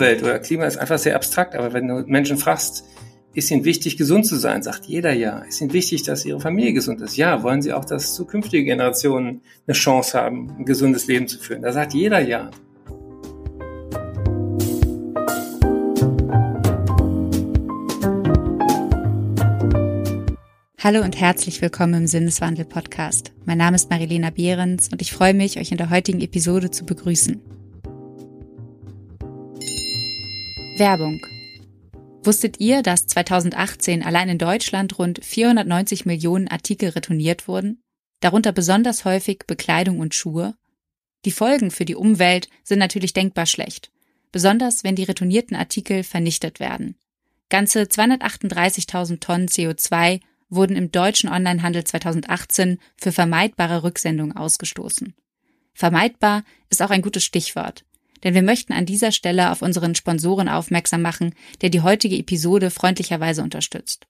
Umwelt oder Klima ist einfach sehr abstrakt, aber wenn du Menschen fragst, ist ihnen wichtig, gesund zu sein, sagt jeder ja. Ist ihnen wichtig, dass ihre Familie gesund ist? Ja. Wollen sie auch, dass zukünftige Generationen eine Chance haben, ein gesundes Leben zu führen? Da sagt jeder ja. Hallo und herzlich willkommen im Sinneswandel Podcast. Mein Name ist Marilena Behrens und ich freue mich, euch in der heutigen Episode zu begrüßen. Werbung. Wusstet ihr, dass 2018 allein in Deutschland rund 490 Millionen Artikel retourniert wurden? Darunter besonders häufig Bekleidung und Schuhe? Die Folgen für die Umwelt sind natürlich denkbar schlecht, besonders wenn die retournierten Artikel vernichtet werden. Ganze 238.000 Tonnen CO2 wurden im deutschen Onlinehandel 2018 für vermeidbare Rücksendungen ausgestoßen. Vermeidbar ist auch ein gutes Stichwort, denn wir möchten an dieser Stelle auf unseren Sponsoren aufmerksam machen, der die heutige Episode freundlicherweise unterstützt.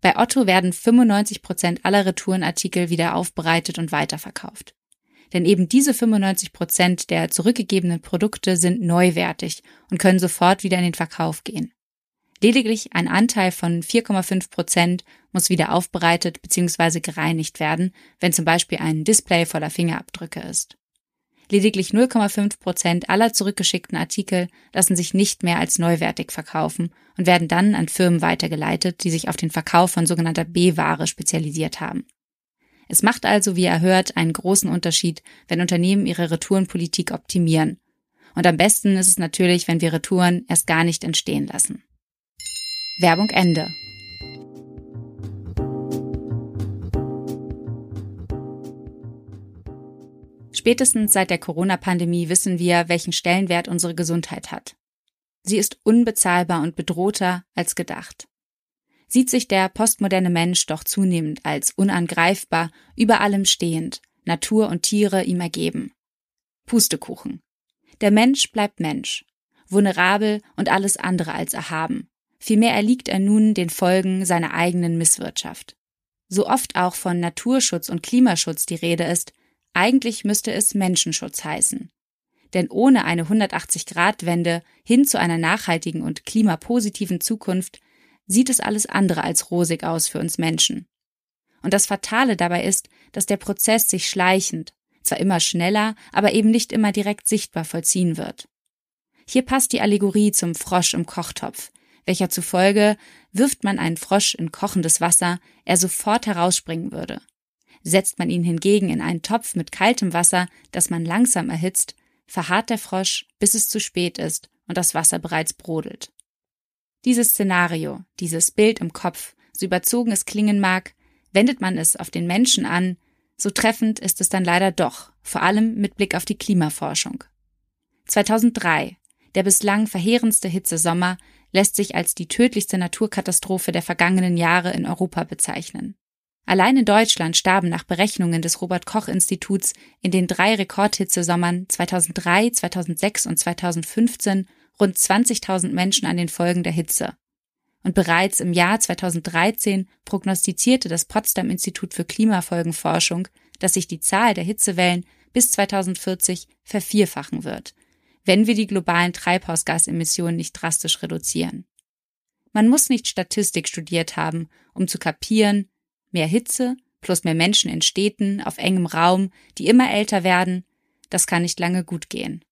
Bei Otto werden 95 Prozent aller Retourenartikel wieder aufbereitet und weiterverkauft. Denn eben diese 95 Prozent der zurückgegebenen Produkte sind neuwertig und können sofort wieder in den Verkauf gehen. Lediglich ein Anteil von 4,5 Prozent muss wieder aufbereitet bzw. gereinigt werden, wenn zum Beispiel ein Display voller Fingerabdrücke ist. Lediglich 0,5 Prozent aller zurückgeschickten Artikel lassen sich nicht mehr als neuwertig verkaufen und werden dann an Firmen weitergeleitet, die sich auf den Verkauf von sogenannter B-Ware spezialisiert haben. Es macht also, wie ihr hört, einen großen Unterschied, wenn Unternehmen ihre Retourenpolitik optimieren. Und am besten ist es natürlich, wenn wir Retouren erst gar nicht entstehen lassen. Werbung Ende. Spätestens seit der Corona-Pandemie wissen wir, welchen Stellenwert unsere Gesundheit hat. Sie ist unbezahlbar und bedrohter als gedacht. Sieht sich der postmoderne Mensch doch zunehmend als unangreifbar, über allem stehend, Natur und Tiere ihm ergeben. Pustekuchen. Der Mensch bleibt Mensch, vulnerabel und alles andere als erhaben. Vielmehr erliegt er nun den Folgen seiner eigenen Misswirtschaft. So oft auch von Naturschutz und Klimaschutz die Rede ist, eigentlich müsste es Menschenschutz heißen. Denn ohne eine 180-Grad-Wende hin zu einer nachhaltigen und klimapositiven Zukunft sieht es alles andere als rosig aus für uns Menschen. Und das Fatale dabei ist, dass der Prozess sich schleichend, zwar immer schneller, aber eben nicht immer direkt sichtbar vollziehen wird. Hier passt die Allegorie zum Frosch im Kochtopf, welcher zufolge wirft man einen Frosch in kochendes Wasser, er sofort herausspringen würde. Setzt man ihn hingegen in einen Topf mit kaltem Wasser, das man langsam erhitzt, verharrt der Frosch, bis es zu spät ist und das Wasser bereits brodelt. Dieses Szenario, dieses Bild im Kopf, so überzogen es klingen mag, wendet man es auf den Menschen an, so treffend ist es dann leider doch, vor allem mit Blick auf die Klimaforschung. 2003, der bislang verheerendste Hitzesommer, lässt sich als die tödlichste Naturkatastrophe der vergangenen Jahre in Europa bezeichnen. Allein in Deutschland starben nach Berechnungen des Robert Koch Instituts in den drei Rekordhitzesommern 2003, 2006 und 2015 rund 20.000 Menschen an den Folgen der Hitze. Und bereits im Jahr 2013 prognostizierte das Potsdam Institut für Klimafolgenforschung, dass sich die Zahl der Hitzewellen bis 2040 vervierfachen wird, wenn wir die globalen Treibhausgasemissionen nicht drastisch reduzieren. Man muss nicht Statistik studiert haben, um zu kapieren, mehr Hitze plus mehr Menschen in Städten auf engem Raum, die immer älter werden, das kann nicht lange gut gehen.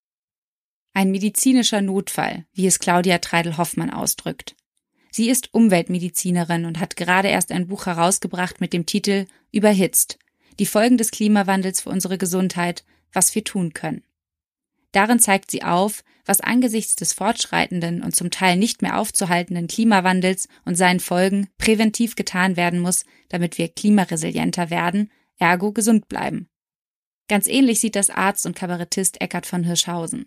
Ein medizinischer Notfall, wie es Claudia Treidel-Hoffmann ausdrückt. Sie ist Umweltmedizinerin und hat gerade erst ein Buch herausgebracht mit dem Titel Überhitzt. Die Folgen des Klimawandels für unsere Gesundheit, was wir tun können. Darin zeigt sie auf, was angesichts des fortschreitenden und zum Teil nicht mehr aufzuhaltenden Klimawandels und seinen Folgen präventiv getan werden muss, damit wir klimaresilienter werden, ergo gesund bleiben. Ganz ähnlich sieht das Arzt und Kabarettist Eckhard von Hirschhausen.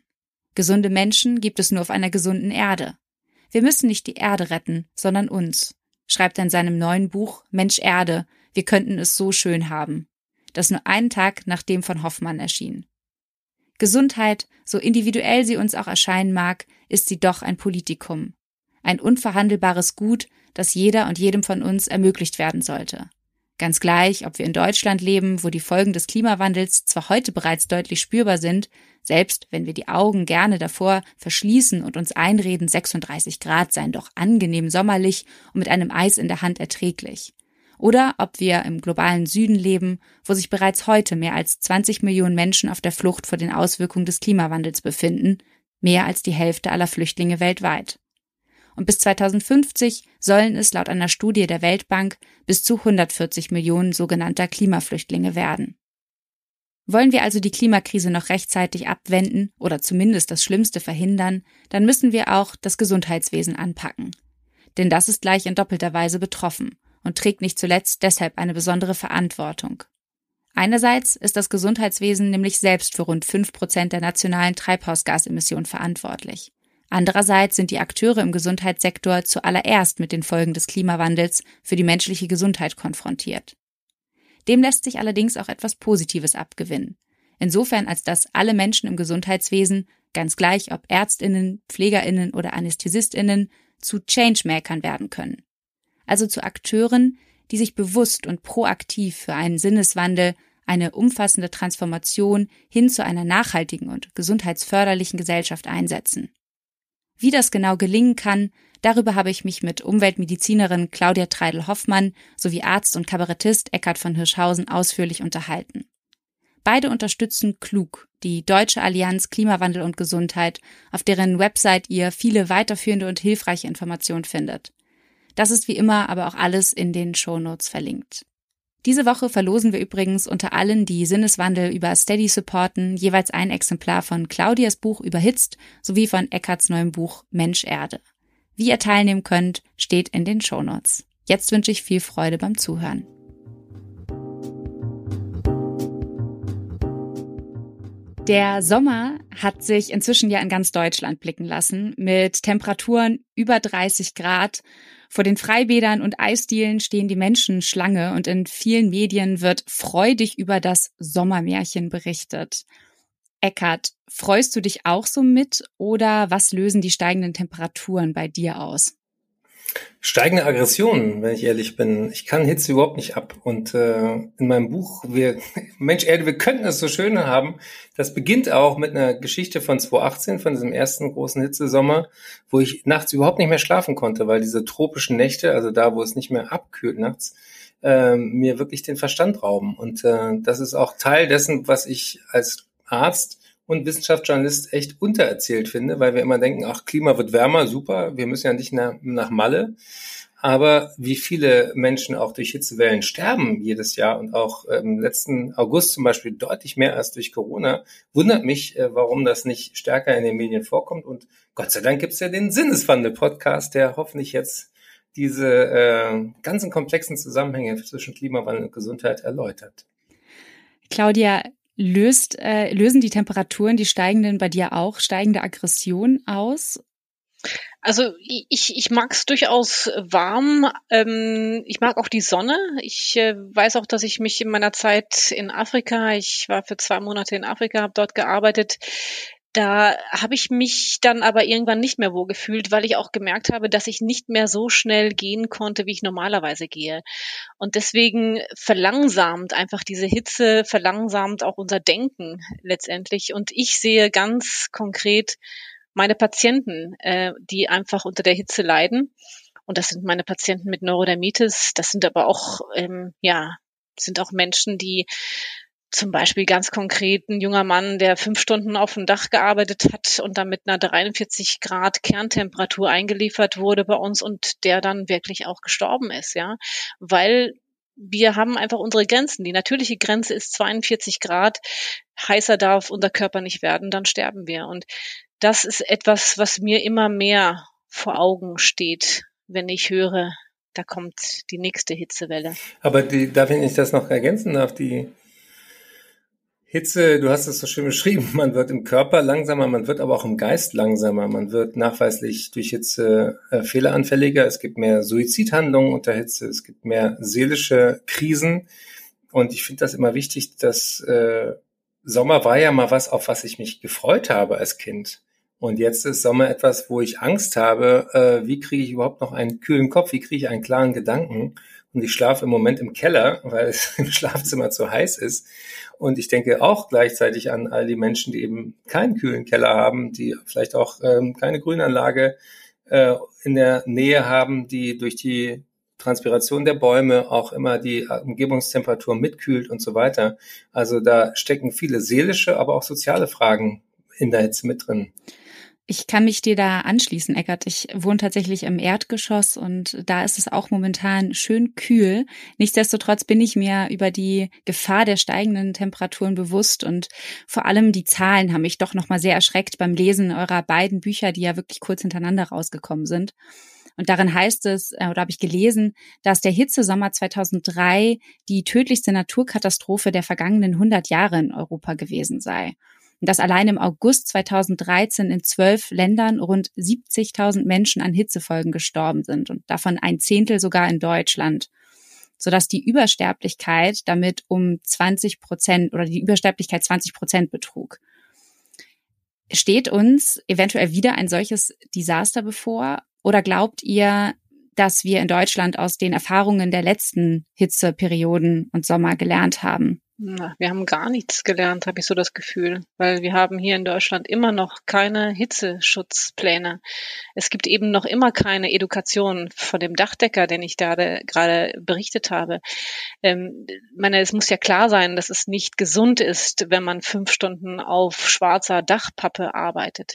Gesunde Menschen gibt es nur auf einer gesunden Erde. Wir müssen nicht die Erde retten, sondern uns, schreibt er in seinem neuen Buch Mensch Erde, wir könnten es so schön haben, das nur einen Tag nach dem von Hoffmann erschien. Gesundheit, so individuell sie uns auch erscheinen mag, ist sie doch ein Politikum. Ein unverhandelbares Gut, das jeder und jedem von uns ermöglicht werden sollte. Ganz gleich, ob wir in Deutschland leben, wo die Folgen des Klimawandels zwar heute bereits deutlich spürbar sind, selbst wenn wir die Augen gerne davor verschließen und uns einreden, 36 Grad seien doch angenehm sommerlich und mit einem Eis in der Hand erträglich. Oder ob wir im globalen Süden leben, wo sich bereits heute mehr als 20 Millionen Menschen auf der Flucht vor den Auswirkungen des Klimawandels befinden, mehr als die Hälfte aller Flüchtlinge weltweit und bis 2050 sollen es laut einer Studie der Weltbank bis zu 140 Millionen sogenannter Klimaflüchtlinge werden. Wollen wir also die Klimakrise noch rechtzeitig abwenden oder zumindest das Schlimmste verhindern, dann müssen wir auch das Gesundheitswesen anpacken. Denn das ist gleich in doppelter Weise betroffen und trägt nicht zuletzt deshalb eine besondere Verantwortung. Einerseits ist das Gesundheitswesen nämlich selbst für rund fünf Prozent der nationalen Treibhausgasemissionen verantwortlich. Andererseits sind die Akteure im Gesundheitssektor zuallererst mit den Folgen des Klimawandels für die menschliche Gesundheit konfrontiert. Dem lässt sich allerdings auch etwas Positives abgewinnen. Insofern als dass alle Menschen im Gesundheitswesen, ganz gleich ob Ärztinnen, Pflegerinnen oder Anästhesistinnen, zu Changemakern werden können. Also zu Akteuren, die sich bewusst und proaktiv für einen Sinneswandel, eine umfassende Transformation hin zu einer nachhaltigen und gesundheitsförderlichen Gesellschaft einsetzen. Wie das genau gelingen kann, darüber habe ich mich mit Umweltmedizinerin Claudia Treidel-Hoffmann sowie Arzt und Kabarettist Eckhard von Hirschhausen ausführlich unterhalten. Beide unterstützen Klug, die Deutsche Allianz Klimawandel und Gesundheit, auf deren Website ihr viele weiterführende und hilfreiche Informationen findet. Das ist wie immer aber auch alles in den Shownotes verlinkt. Diese Woche verlosen wir übrigens unter allen, die Sinneswandel über Steady supporten, jeweils ein Exemplar von Claudias Buch Überhitzt sowie von Eckarts neuem Buch Mensch Erde. Wie ihr teilnehmen könnt, steht in den Shownotes. Jetzt wünsche ich viel Freude beim Zuhören. Der Sommer hat sich inzwischen ja in ganz Deutschland blicken lassen, mit Temperaturen über 30 Grad. Vor den Freibädern und Eisdielen stehen die Menschen Schlange und in vielen Medien wird freudig über das Sommermärchen berichtet. Eckart, freust du dich auch so mit oder was lösen die steigenden Temperaturen bei dir aus? Steigende Aggressionen, wenn ich ehrlich bin. Ich kann Hitze überhaupt nicht ab. Und äh, in meinem Buch, wir, Mensch, Erde, wir könnten es so schön haben. Das beginnt auch mit einer Geschichte von 2018, von diesem ersten großen Hitzesommer, wo ich nachts überhaupt nicht mehr schlafen konnte, weil diese tropischen Nächte, also da, wo es nicht mehr abkühlt nachts, äh, mir wirklich den Verstand rauben. Und äh, das ist auch Teil dessen, was ich als Arzt und Wissenschaftsjournalist echt untererzählt finde, weil wir immer denken, ach, Klima wird wärmer, super, wir müssen ja nicht nach, nach Malle. Aber wie viele Menschen auch durch Hitzewellen sterben jedes Jahr und auch im letzten August zum Beispiel deutlich mehr als durch Corona, wundert mich, äh, warum das nicht stärker in den Medien vorkommt. Und Gott sei Dank gibt es ja den Sinneswandel-Podcast, der hoffentlich jetzt diese äh, ganzen komplexen Zusammenhänge zwischen Klimawandel und Gesundheit erläutert. Claudia, Löst, äh, lösen die Temperaturen, die steigenden bei dir auch steigende Aggression aus? Also ich, ich mag es durchaus warm. Ähm, ich mag auch die Sonne. Ich äh, weiß auch, dass ich mich in meiner Zeit in Afrika, ich war für zwei Monate in Afrika, habe dort gearbeitet, da habe ich mich dann aber irgendwann nicht mehr wohl gefühlt, weil ich auch gemerkt habe, dass ich nicht mehr so schnell gehen konnte, wie ich normalerweise gehe. Und deswegen verlangsamt einfach diese Hitze, verlangsamt auch unser Denken letztendlich. Und ich sehe ganz konkret meine Patienten, äh, die einfach unter der Hitze leiden. Und das sind meine Patienten mit Neurodermitis. Das sind aber auch, ähm, ja, sind auch Menschen, die zum Beispiel ganz konkret ein junger Mann, der fünf Stunden auf dem Dach gearbeitet hat und dann mit einer 43 Grad Kerntemperatur eingeliefert wurde bei uns und der dann wirklich auch gestorben ist, ja, weil wir haben einfach unsere Grenzen. Die natürliche Grenze ist 42 Grad. Heißer darf unser Körper nicht werden, dann sterben wir. Und das ist etwas, was mir immer mehr vor Augen steht, wenn ich höre, da kommt die nächste Hitzewelle. Aber die, darf ich nicht das noch ergänzen darf, die Hitze, du hast es so schön beschrieben, man wird im Körper langsamer, man wird aber auch im Geist langsamer, man wird nachweislich durch Hitze äh, fehleranfälliger, es gibt mehr Suizidhandlungen unter Hitze, es gibt mehr seelische Krisen und ich finde das immer wichtig, dass äh, Sommer war ja mal was, auf was ich mich gefreut habe als Kind. Und jetzt ist Sommer etwas, wo ich Angst habe, äh, wie kriege ich überhaupt noch einen kühlen Kopf, wie kriege ich einen klaren Gedanken. Und ich schlafe im Moment im Keller, weil es im Schlafzimmer zu heiß ist. Und ich denke auch gleichzeitig an all die Menschen, die eben keinen kühlen Keller haben, die vielleicht auch ähm, keine Grünanlage äh, in der Nähe haben, die durch die Transpiration der Bäume auch immer die Umgebungstemperatur mitkühlt und so weiter. Also da stecken viele seelische, aber auch soziale Fragen in der Hitze mit drin. Ich kann mich dir da anschließen, Eckert. Ich wohne tatsächlich im Erdgeschoss und da ist es auch momentan schön kühl. Nichtsdestotrotz bin ich mir über die Gefahr der steigenden Temperaturen bewusst und vor allem die Zahlen haben mich doch nochmal sehr erschreckt beim Lesen eurer beiden Bücher, die ja wirklich kurz hintereinander rausgekommen sind. Und darin heißt es, äh, oder habe ich gelesen, dass der Hitzesommer 2003 die tödlichste Naturkatastrophe der vergangenen 100 Jahre in Europa gewesen sei und dass allein im August 2013 in zwölf Ländern rund 70.000 Menschen an Hitzefolgen gestorben sind und davon ein Zehntel sogar in Deutschland sodass die Übersterblichkeit damit um 20 Prozent oder die Übersterblichkeit 20 Prozent betrug. Steht uns eventuell wieder ein solches Desaster bevor? Oder glaubt ihr, dass wir in Deutschland aus den Erfahrungen der letzten Hitzeperioden und Sommer gelernt haben? Na, wir haben gar nichts gelernt, habe ich so das Gefühl, weil wir haben hier in Deutschland immer noch keine Hitzeschutzpläne. Es gibt eben noch immer keine Education von dem Dachdecker, den ich da gerade berichtet habe. Ähm, meine, es muss ja klar sein, dass es nicht gesund ist, wenn man fünf Stunden auf schwarzer Dachpappe arbeitet.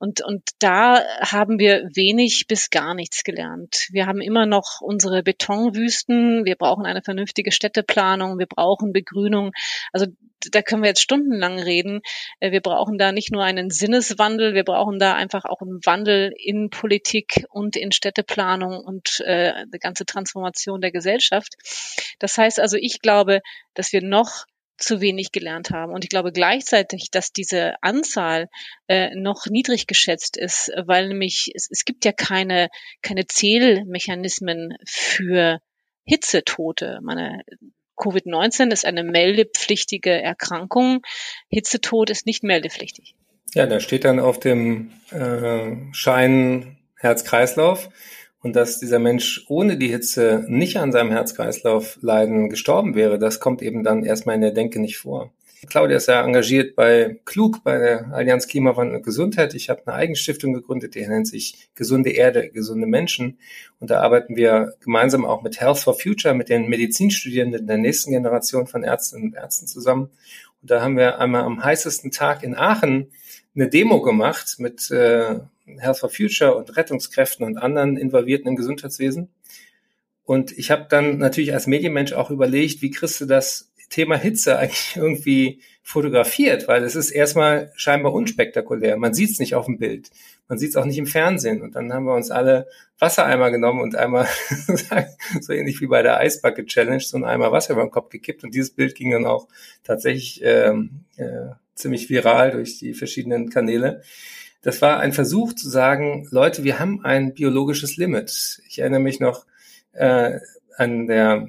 Und, und da haben wir wenig bis gar nichts gelernt. Wir haben immer noch unsere Betonwüsten. Wir brauchen eine vernünftige Städteplanung. Wir brauchen Begrünung Begrünung. Also da können wir jetzt stundenlang reden. Äh, wir brauchen da nicht nur einen Sinneswandel, wir brauchen da einfach auch einen Wandel in Politik und in Städteplanung und äh, eine ganze Transformation der Gesellschaft. Das heißt also, ich glaube, dass wir noch zu wenig gelernt haben. Und ich glaube gleichzeitig, dass diese Anzahl äh, noch niedrig geschätzt ist, weil nämlich es, es gibt ja keine, keine Zählmechanismen für Hitzetote. Meine, Covid-19 ist eine meldepflichtige Erkrankung. Hitzetod ist nicht meldepflichtig. Ja, da steht dann auf dem äh, Schein Herz-Kreislauf und dass dieser Mensch ohne die Hitze nicht an seinem Herz-Kreislauf-Leiden gestorben wäre, das kommt eben dann erstmal in der Denke nicht vor. Claudia ist ja engagiert bei Klug, bei der Allianz Klimawandel und Gesundheit. Ich habe eine Eigenstiftung gegründet, die nennt sich Gesunde Erde, gesunde Menschen. Und da arbeiten wir gemeinsam auch mit Health for Future, mit den Medizinstudierenden der nächsten Generation von Ärztinnen und Ärzten zusammen. Und da haben wir einmal am heißesten Tag in Aachen eine Demo gemacht mit äh, Health for Future und Rettungskräften und anderen Involvierten im Gesundheitswesen. Und ich habe dann natürlich als Medienmensch auch überlegt, wie kriegst du das Thema Hitze eigentlich irgendwie fotografiert, weil es ist erstmal scheinbar unspektakulär. Man sieht es nicht auf dem Bild. Man sieht es auch nicht im Fernsehen. Und dann haben wir uns alle Wassereimer genommen und einmal, so ähnlich wie bei der Eisbucket Challenge, so ein Eimer Wasser über den Kopf gekippt. Und dieses Bild ging dann auch tatsächlich ähm, äh, ziemlich viral durch die verschiedenen Kanäle. Das war ein Versuch zu sagen, Leute, wir haben ein biologisches Limit. Ich erinnere mich noch äh, an der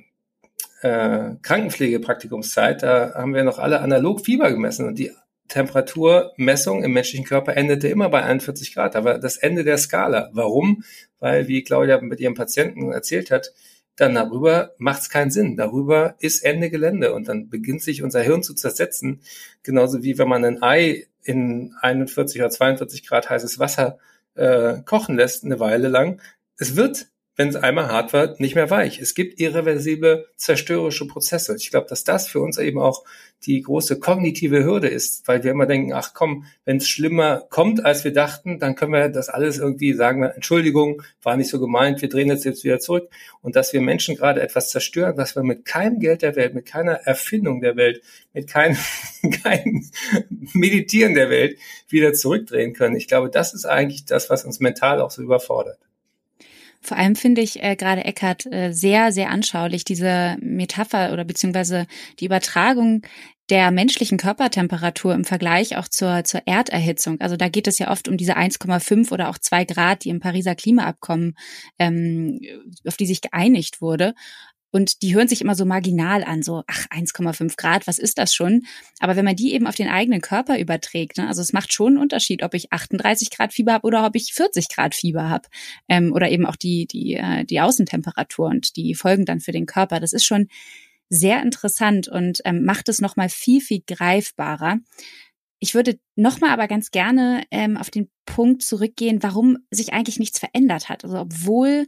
äh, Krankenpflegepraktikumszeit, da haben wir noch alle analog Fieber gemessen und die Temperaturmessung im menschlichen Körper endete immer bei 41 Grad, aber das Ende der Skala. Warum? Weil, wie Claudia mit ihrem Patienten erzählt hat, dann darüber macht es keinen Sinn. Darüber ist Ende Gelände und dann beginnt sich unser Hirn zu zersetzen, genauso wie wenn man ein Ei in 41 oder 42 Grad heißes Wasser äh, kochen lässt, eine Weile lang. Es wird wenn es einmal hart wird, nicht mehr weich. Es gibt irreversible zerstörerische Prozesse. Ich glaube, dass das für uns eben auch die große kognitive Hürde ist, weil wir immer denken, ach komm, wenn es schlimmer kommt, als wir dachten, dann können wir das alles irgendwie sagen, Entschuldigung, war nicht so gemeint, wir drehen jetzt jetzt wieder zurück. Und dass wir Menschen gerade etwas zerstören, was wir mit keinem Geld der Welt, mit keiner Erfindung der Welt, mit keinem, keinem Meditieren der Welt wieder zurückdrehen können. Ich glaube, das ist eigentlich das, was uns mental auch so überfordert. Vor allem finde ich äh, gerade Eckart äh, sehr, sehr anschaulich diese Metapher oder beziehungsweise die Übertragung der menschlichen Körpertemperatur im Vergleich auch zur, zur Erderhitzung. Also da geht es ja oft um diese 1,5 oder auch 2 Grad, die im Pariser Klimaabkommen, ähm, auf die sich geeinigt wurde. Und die hören sich immer so marginal an, so, ach, 1,5 Grad, was ist das schon? Aber wenn man die eben auf den eigenen Körper überträgt, ne, also es macht schon einen Unterschied, ob ich 38 Grad Fieber habe oder ob ich 40 Grad Fieber habe. Ähm, oder eben auch die, die, äh, die Außentemperatur und die Folgen dann für den Körper. Das ist schon sehr interessant und ähm, macht es nochmal viel, viel greifbarer. Ich würde nochmal aber ganz gerne ähm, auf den Punkt zurückgehen, warum sich eigentlich nichts verändert hat. Also obwohl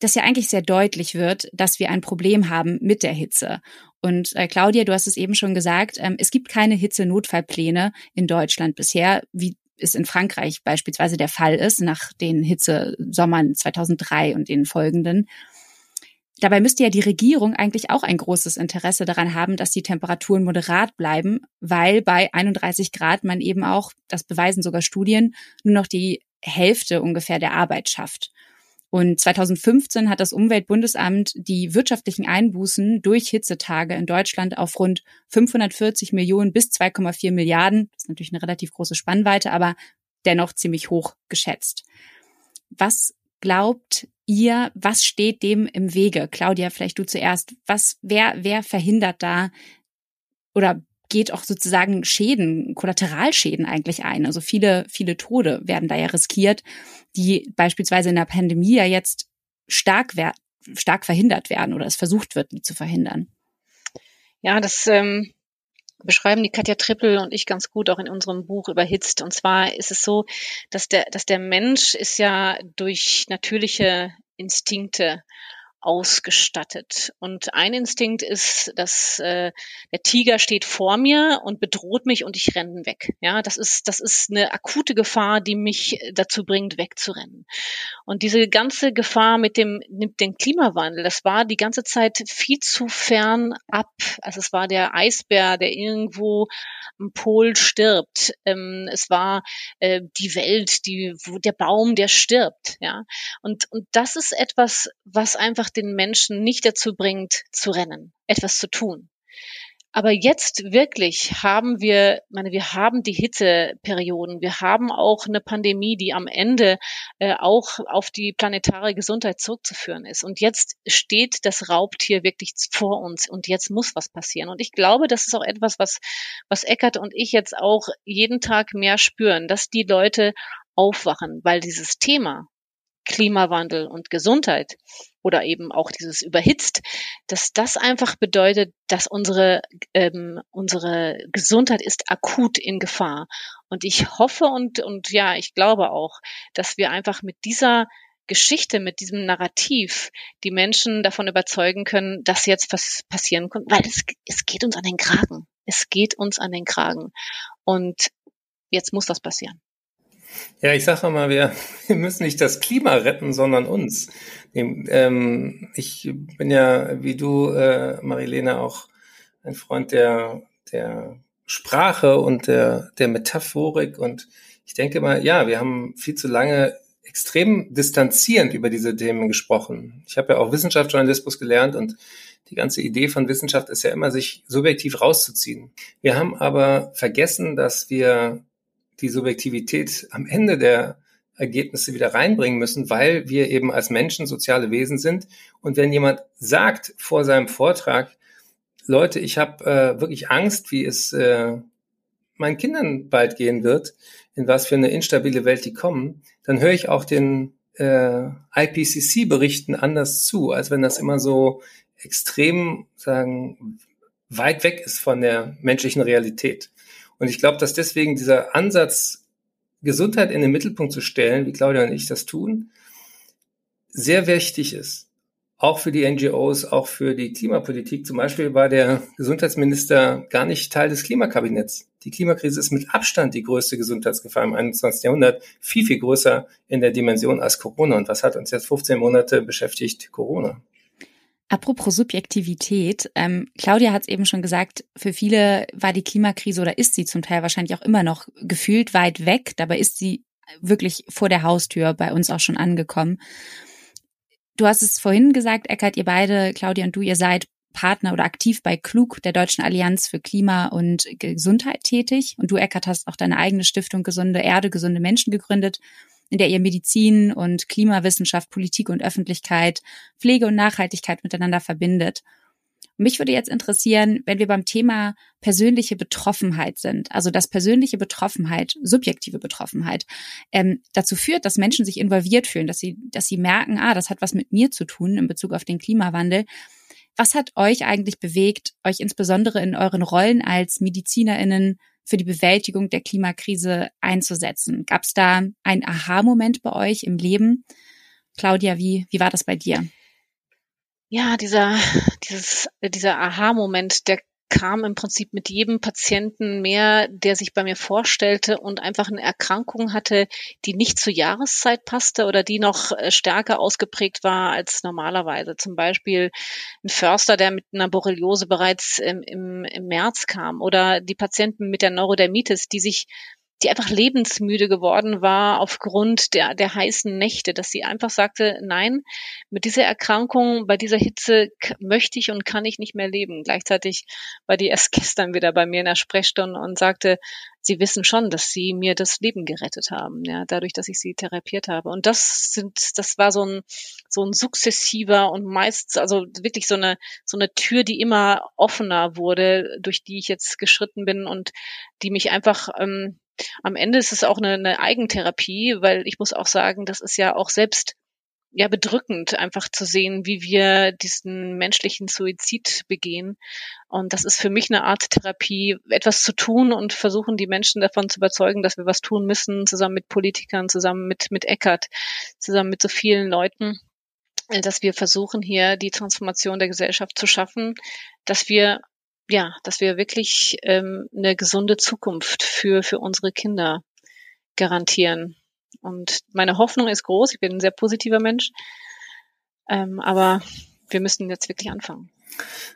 das ja eigentlich sehr deutlich wird, dass wir ein Problem haben mit der Hitze. Und äh, Claudia, du hast es eben schon gesagt, ähm, es gibt keine Hitze-Notfallpläne in Deutschland bisher, wie es in Frankreich beispielsweise der Fall ist, nach den Hitzesommern 2003 und den folgenden. Dabei müsste ja die Regierung eigentlich auch ein großes Interesse daran haben, dass die Temperaturen moderat bleiben, weil bei 31 Grad man eben auch, das beweisen sogar Studien, nur noch die Hälfte ungefähr der Arbeit schafft. Und 2015 hat das Umweltbundesamt die wirtschaftlichen Einbußen durch Hitzetage in Deutschland auf rund 540 Millionen bis 2,4 Milliarden, das ist natürlich eine relativ große Spannweite, aber dennoch ziemlich hoch geschätzt. Was glaubt ihr, was steht dem im Wege? Claudia, vielleicht du zuerst. Was, wer, wer verhindert da oder geht auch sozusagen Schäden, Kollateralschäden eigentlich ein. Also viele, viele Tode werden da ja riskiert, die beispielsweise in der Pandemie ja jetzt stark, stark verhindert werden oder es versucht wird, die zu verhindern. Ja, das ähm, beschreiben die Katja Trippel und ich ganz gut auch in unserem Buch überhitzt. Und zwar ist es so, dass der, dass der Mensch ist ja durch natürliche Instinkte ausgestattet. Und ein Instinkt ist, dass äh, der Tiger steht vor mir und bedroht mich und ich renne weg. Ja, das ist das ist eine akute Gefahr, die mich dazu bringt, wegzurennen. Und diese ganze Gefahr mit dem mit dem Klimawandel, das war die ganze Zeit viel zu fern ab. Also es war der Eisbär, der irgendwo am Pol stirbt. Ähm, es war äh, die Welt, die wo der Baum, der stirbt. Ja, und und das ist etwas, was einfach den Menschen nicht dazu bringt, zu rennen, etwas zu tun. Aber jetzt wirklich haben wir, meine, wir haben die Hitzeperioden, wir haben auch eine Pandemie, die am Ende äh, auch auf die planetare Gesundheit zurückzuführen ist. Und jetzt steht das Raubtier wirklich vor uns und jetzt muss was passieren. Und ich glaube, das ist auch etwas, was, was Eckert und ich jetzt auch jeden Tag mehr spüren, dass die Leute aufwachen, weil dieses Thema Klimawandel und Gesundheit oder eben auch dieses überhitzt, dass das einfach bedeutet, dass unsere ähm, unsere Gesundheit ist akut in Gefahr. Und ich hoffe und und ja, ich glaube auch, dass wir einfach mit dieser Geschichte, mit diesem Narrativ die Menschen davon überzeugen können, dass jetzt was passieren kann, weil es, es geht uns an den Kragen. Es geht uns an den Kragen. Und jetzt muss das passieren. Ja, ich sage mal, wir, wir müssen nicht das Klima retten, sondern uns. Ähm, ich bin ja, wie du, äh, Marilene, auch ein Freund der, der Sprache und der, der Metaphorik. Und ich denke mal, ja, wir haben viel zu lange extrem distanzierend über diese Themen gesprochen. Ich habe ja auch Wissenschaftsjournalismus gelernt und die ganze Idee von Wissenschaft ist ja immer, sich subjektiv rauszuziehen. Wir haben aber vergessen, dass wir die Subjektivität am Ende der Ergebnisse wieder reinbringen müssen, weil wir eben als Menschen soziale Wesen sind. Und wenn jemand sagt vor seinem Vortrag, Leute, ich habe äh, wirklich Angst, wie es äh, meinen Kindern bald gehen wird, in was für eine instabile Welt die kommen, dann höre ich auch den äh, IPCC-Berichten anders zu, als wenn das immer so extrem sagen weit weg ist von der menschlichen Realität. Und ich glaube, dass deswegen dieser Ansatz, Gesundheit in den Mittelpunkt zu stellen, wie Claudia und ich das tun, sehr wichtig ist. Auch für die NGOs, auch für die Klimapolitik. Zum Beispiel war der Gesundheitsminister gar nicht Teil des Klimakabinetts. Die Klimakrise ist mit Abstand die größte Gesundheitsgefahr im 21. Jahrhundert, viel, viel größer in der Dimension als Corona. Und was hat uns jetzt 15 Monate beschäftigt? Corona. Apropos Subjektivität, ähm, Claudia hat es eben schon gesagt, für viele war die Klimakrise oder ist sie zum Teil wahrscheinlich auch immer noch gefühlt weit weg. Dabei ist sie wirklich vor der Haustür bei uns auch schon angekommen. Du hast es vorhin gesagt, Eckert, ihr beide, Claudia und du, ihr seid Partner oder aktiv bei Klug, der Deutschen Allianz für Klima und Gesundheit tätig. Und du, Eckert, hast auch deine eigene Stiftung Gesunde Erde, gesunde Menschen gegründet in der ihr Medizin und Klimawissenschaft, Politik und Öffentlichkeit, Pflege und Nachhaltigkeit miteinander verbindet. Mich würde jetzt interessieren, wenn wir beim Thema persönliche Betroffenheit sind, also dass persönliche Betroffenheit, subjektive Betroffenheit, ähm, dazu führt, dass Menschen sich involviert fühlen, dass sie, dass sie merken, ah, das hat was mit mir zu tun in Bezug auf den Klimawandel. Was hat euch eigentlich bewegt, euch insbesondere in euren Rollen als MedizinerInnen für die Bewältigung der Klimakrise einzusetzen? Gab es da einen Aha-Moment bei euch im Leben? Claudia, wie, wie war das bei dir? Ja, dieser, dieses, dieser Aha-Moment, der kam im Prinzip mit jedem Patienten mehr, der sich bei mir vorstellte und einfach eine Erkrankung hatte, die nicht zur Jahreszeit passte oder die noch äh, stärker ausgeprägt war als normalerweise. Zum Beispiel ein Förster, der mit einer Borreliose bereits im, im, im März kam oder die Patienten mit der Neurodermitis, die sich die einfach lebensmüde geworden war aufgrund der, der heißen Nächte, dass sie einfach sagte, nein, mit dieser Erkrankung, bei dieser Hitze möchte ich und kann ich nicht mehr leben. Gleichzeitig war die erst gestern wieder bei mir in der Sprechstunde und sagte, sie wissen schon, dass sie mir das Leben gerettet haben, ja, dadurch, dass ich sie therapiert habe. Und das sind, das war so ein, so ein sukzessiver und meist, also wirklich so eine, so eine Tür, die immer offener wurde, durch die ich jetzt geschritten bin und die mich einfach, ähm, am Ende ist es auch eine, eine Eigentherapie, weil ich muss auch sagen, das ist ja auch selbst ja bedrückend, einfach zu sehen, wie wir diesen menschlichen Suizid begehen. Und das ist für mich eine Art Therapie, etwas zu tun und versuchen, die Menschen davon zu überzeugen, dass wir was tun müssen, zusammen mit Politikern, zusammen mit, mit Eckert, zusammen mit so vielen Leuten, dass wir versuchen, hier die Transformation der Gesellschaft zu schaffen, dass wir ja, dass wir wirklich ähm, eine gesunde Zukunft für, für unsere Kinder garantieren. Und meine Hoffnung ist groß. Ich bin ein sehr positiver Mensch. Ähm, aber wir müssen jetzt wirklich anfangen.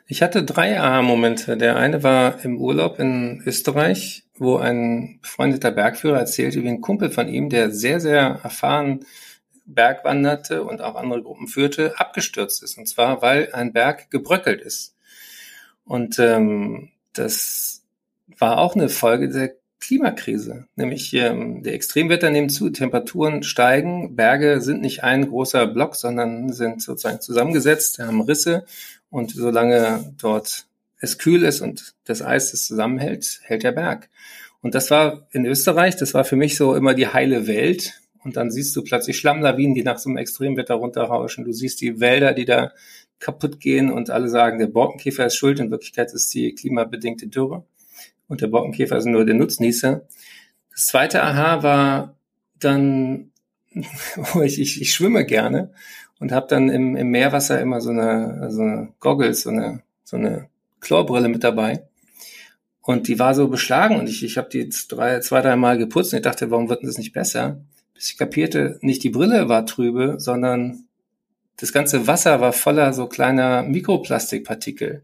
Ich hatte drei Aha-Momente. Der eine war im Urlaub in Österreich, wo ein befreundeter Bergführer erzählte, wie ein Kumpel von ihm, der sehr, sehr erfahren Bergwanderte und auch andere Gruppen führte, abgestürzt ist. Und zwar, weil ein Berg gebröckelt ist. Und ähm, das war auch eine Folge der Klimakrise, nämlich ähm, der Extremwetter nehmen zu, Temperaturen steigen, Berge sind nicht ein großer Block, sondern sind sozusagen zusammengesetzt, haben Risse und solange dort es kühl ist und das Eis es zusammenhält, hält der Berg. Und das war in Österreich, das war für mich so immer die heile Welt. Und dann siehst du plötzlich Schlammlawinen, die nach so einem Extremwetter runterrauschen. Du siehst die Wälder, die da kaputt gehen und alle sagen, der Borkenkäfer ist schuld. In Wirklichkeit ist die klimabedingte Dürre und der Borkenkäfer ist nur der Nutznießer. Das zweite Aha war dann, ich, ich, ich schwimme gerne und habe dann im, im Meerwasser immer so eine, so eine Goggles, so eine, so eine Chlorbrille mit dabei. Und die war so beschlagen und ich, ich habe die drei, zwei, drei Mal geputzt und ich dachte, warum wird denn das nicht besser? Bis ich kapierte, nicht die Brille war trübe, sondern das ganze Wasser war voller so kleiner Mikroplastikpartikel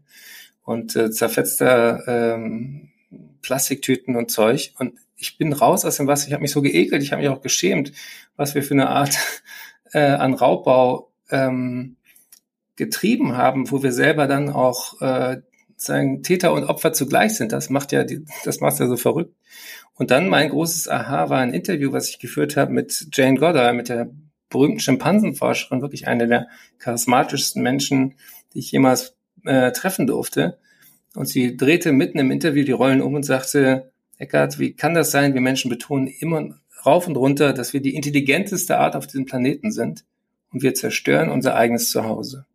und äh, zerfetzter ähm, Plastiktüten und Zeug. Und ich bin raus aus dem Wasser. Ich habe mich so geekelt, ich habe mich auch geschämt, was wir für eine Art äh, an Raubbau ähm, getrieben haben, wo wir selber dann auch äh, sagen, Täter und Opfer zugleich sind. Das macht ja, die, das macht ja so verrückt. Und dann mein großes Aha war ein Interview, was ich geführt habe mit Jane Goddard, mit der berühmten Schimpansenforscherin, wirklich eine der charismatischsten Menschen, die ich jemals äh, treffen durfte. Und sie drehte mitten im Interview die Rollen um und sagte, Eckart, wie kann das sein? Wir Menschen betonen immer rauf und runter, dass wir die intelligenteste Art auf diesem Planeten sind und wir zerstören unser eigenes Zuhause.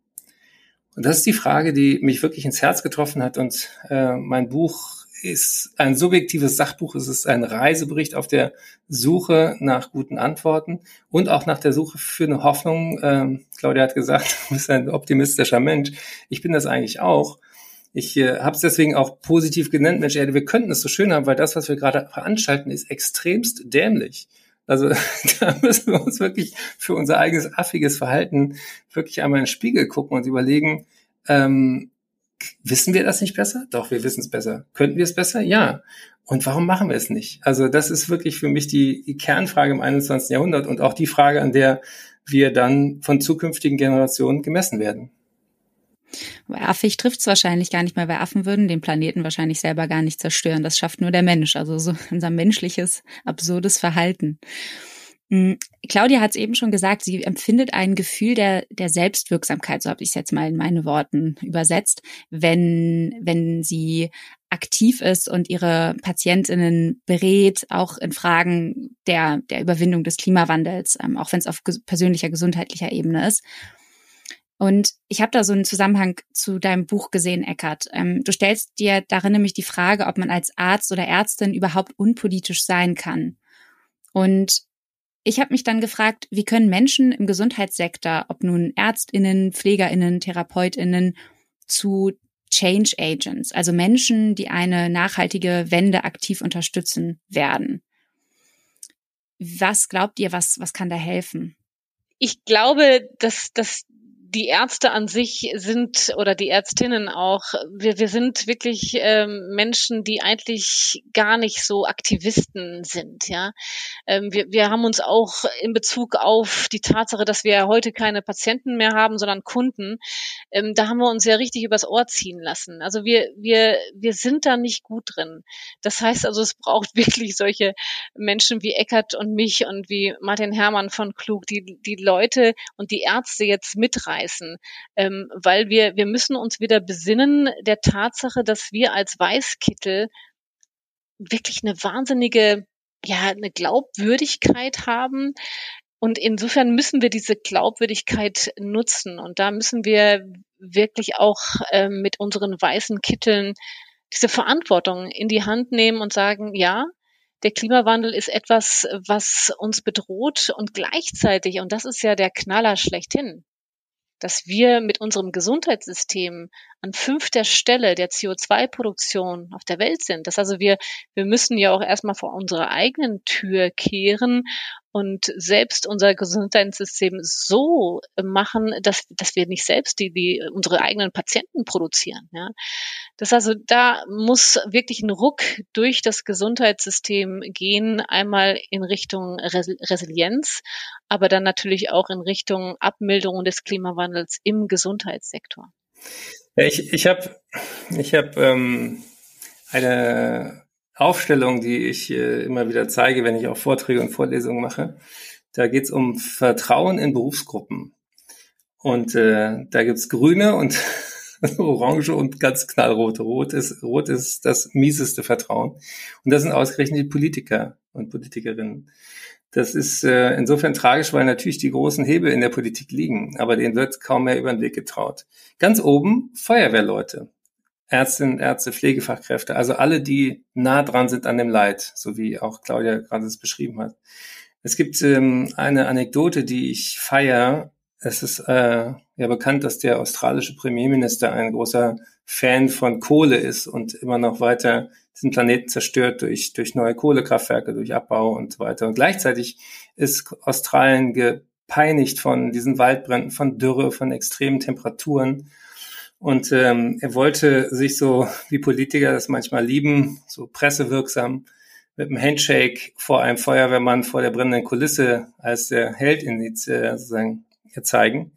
Und das ist die Frage, die mich wirklich ins Herz getroffen hat und äh, mein Buch ist ein subjektives Sachbuch, es ist ein Reisebericht auf der Suche nach guten Antworten und auch nach der Suche für eine Hoffnung. Ähm, Claudia hat gesagt, du bist ein optimistischer Mensch. Ich bin das eigentlich auch. Ich äh, habe es deswegen auch positiv genannt, Mensch, wir könnten es so schön haben, weil das, was wir gerade veranstalten, ist extremst dämlich. Also da müssen wir uns wirklich für unser eigenes affiges Verhalten wirklich einmal in den Spiegel gucken und überlegen, ähm, wissen wir das nicht besser? Doch, wir wissen es besser. Könnten wir es besser? Ja. Und warum machen wir es nicht? Also das ist wirklich für mich die, Kernfrage im 21. Jahrhundert und auch die Frage, an der wir dann von zukünftigen Generationen gemessen werden. Bei Affig trifft es wahrscheinlich gar nicht mehr, weil Affen würden den Planeten wahrscheinlich selber gar nicht zerstören. Das schafft nur der Mensch, also so unser menschliches, absurdes Verhalten. Mm, Claudia hat es eben schon gesagt, sie empfindet ein Gefühl der, der Selbstwirksamkeit, so habe ich es jetzt mal in meine Worten übersetzt, wenn, wenn sie aktiv ist und ihre Patientinnen berät, auch in Fragen der, der Überwindung des Klimawandels, ähm, auch wenn es auf ges persönlicher, gesundheitlicher Ebene ist. Und ich habe da so einen Zusammenhang zu deinem Buch gesehen, Eckart. Ähm, du stellst dir darin nämlich die Frage, ob man als Arzt oder Ärztin überhaupt unpolitisch sein kann. Und ich habe mich dann gefragt, wie können Menschen im Gesundheitssektor, ob nun Ärztinnen, Pflegerinnen, Therapeutinnen, zu Change Agents, also Menschen, die eine nachhaltige Wende aktiv unterstützen werden. Was glaubt ihr, was, was kann da helfen? Ich glaube, dass, dass die Ärzte an sich sind oder die Ärztinnen auch, wir, wir sind wirklich ähm, Menschen, die eigentlich gar nicht so Aktivisten sind. Ja, ähm, wir, wir haben uns auch in Bezug auf die Tatsache, dass wir heute keine Patienten mehr haben, sondern Kunden, ähm, da haben wir uns ja richtig übers Ohr ziehen lassen. Also wir wir wir sind da nicht gut drin. Das heißt also, es braucht wirklich solche Menschen wie Eckert und mich und wie Martin Hermann von Klug, die die Leute und die Ärzte jetzt mitreißen reißen, ähm, weil wir, wir müssen uns wieder besinnen der Tatsache, dass wir als Weißkittel wirklich eine wahnsinnige, ja, eine Glaubwürdigkeit haben. Und insofern müssen wir diese Glaubwürdigkeit nutzen. Und da müssen wir wirklich auch ähm, mit unseren weißen Kitteln diese Verantwortung in die Hand nehmen und sagen, ja, der Klimawandel ist etwas, was uns bedroht und gleichzeitig, und das ist ja der Knaller schlechthin, dass wir mit unserem Gesundheitssystem an fünfter Stelle der CO2-Produktion auf der Welt sind. Das also wir, wir müssen ja auch erstmal vor unserer eigenen Tür kehren und selbst unser Gesundheitssystem so machen, dass, dass wir nicht selbst die, die unsere eigenen Patienten produzieren. Ja. Das also, da muss wirklich ein Ruck durch das Gesundheitssystem gehen, einmal in Richtung Resilienz, aber dann natürlich auch in Richtung Abmilderung des Klimawandels im Gesundheitssektor. Ja, ich ich habe ich hab, ähm, eine Aufstellung, die ich äh, immer wieder zeige, wenn ich auch Vorträge und Vorlesungen mache. Da geht es um Vertrauen in Berufsgruppen. Und äh, da gibt's Grüne und Orange und ganz knallrote. Rot ist, Rot ist das mieseste Vertrauen. Und das sind ausgerechnet die Politiker und Politikerinnen. Das ist äh, insofern tragisch, weil natürlich die großen Hebel in der Politik liegen, aber denen wird kaum mehr über den Weg getraut. Ganz oben Feuerwehrleute. Ärztinnen, Ärzte, Pflegefachkräfte, also alle, die nah dran sind an dem Leid, so wie auch Claudia gerade es beschrieben hat. Es gibt ähm, eine Anekdote, die ich feiere. Es ist äh, ja bekannt, dass der australische Premierminister ein großer Fan von Kohle ist und immer noch weiter diesen Planeten zerstört durch, durch neue Kohlekraftwerke, durch Abbau und so weiter. Und gleichzeitig ist Australien gepeinigt von diesen Waldbränden, von Dürre, von extremen Temperaturen. Und ähm, er wollte sich so, wie Politiker das manchmal lieben, so pressewirksam mit einem Handshake vor einem Feuerwehrmann vor der brennenden Kulisse als der Held in die, äh, sozusagen zeigen.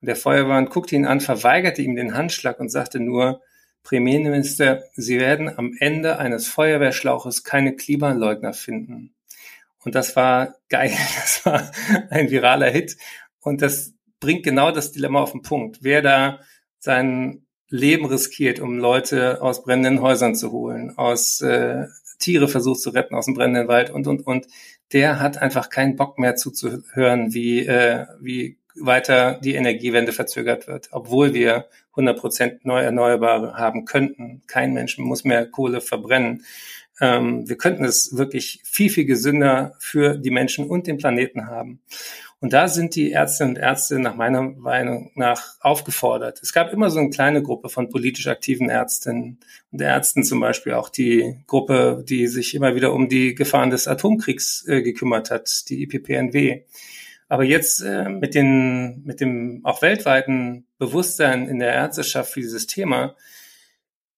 Und der Feuerwehrmann guckte ihn an, verweigerte ihm den Handschlag und sagte nur, Premierminister, Sie werden am Ende eines Feuerwehrschlauches keine Klimaleugner finden. Und das war geil. Das war ein viraler Hit. Und das bringt genau das Dilemma auf den Punkt. Wer da sein Leben riskiert, um Leute aus brennenden Häusern zu holen, aus äh, Tiere versucht zu retten aus dem brennenden Wald und und und, der hat einfach keinen Bock mehr zuzuhören, wie äh, wie weiter die Energiewende verzögert wird, obwohl wir 100 Prozent neu Erneuerbare haben könnten. Kein Mensch muss mehr Kohle verbrennen. Ähm, wir könnten es wirklich viel, viel gesünder für die Menschen und den Planeten haben. Und da sind die Ärztinnen und Ärzte nach meiner Meinung nach aufgefordert. Es gab immer so eine kleine Gruppe von politisch aktiven Ärztinnen und Ärzten, zum Beispiel auch die Gruppe, die sich immer wieder um die Gefahren des Atomkriegs äh, gekümmert hat, die IPPNW. Aber jetzt äh, mit, den, mit dem auch weltweiten Bewusstsein in der Ärzteschaft für dieses Thema,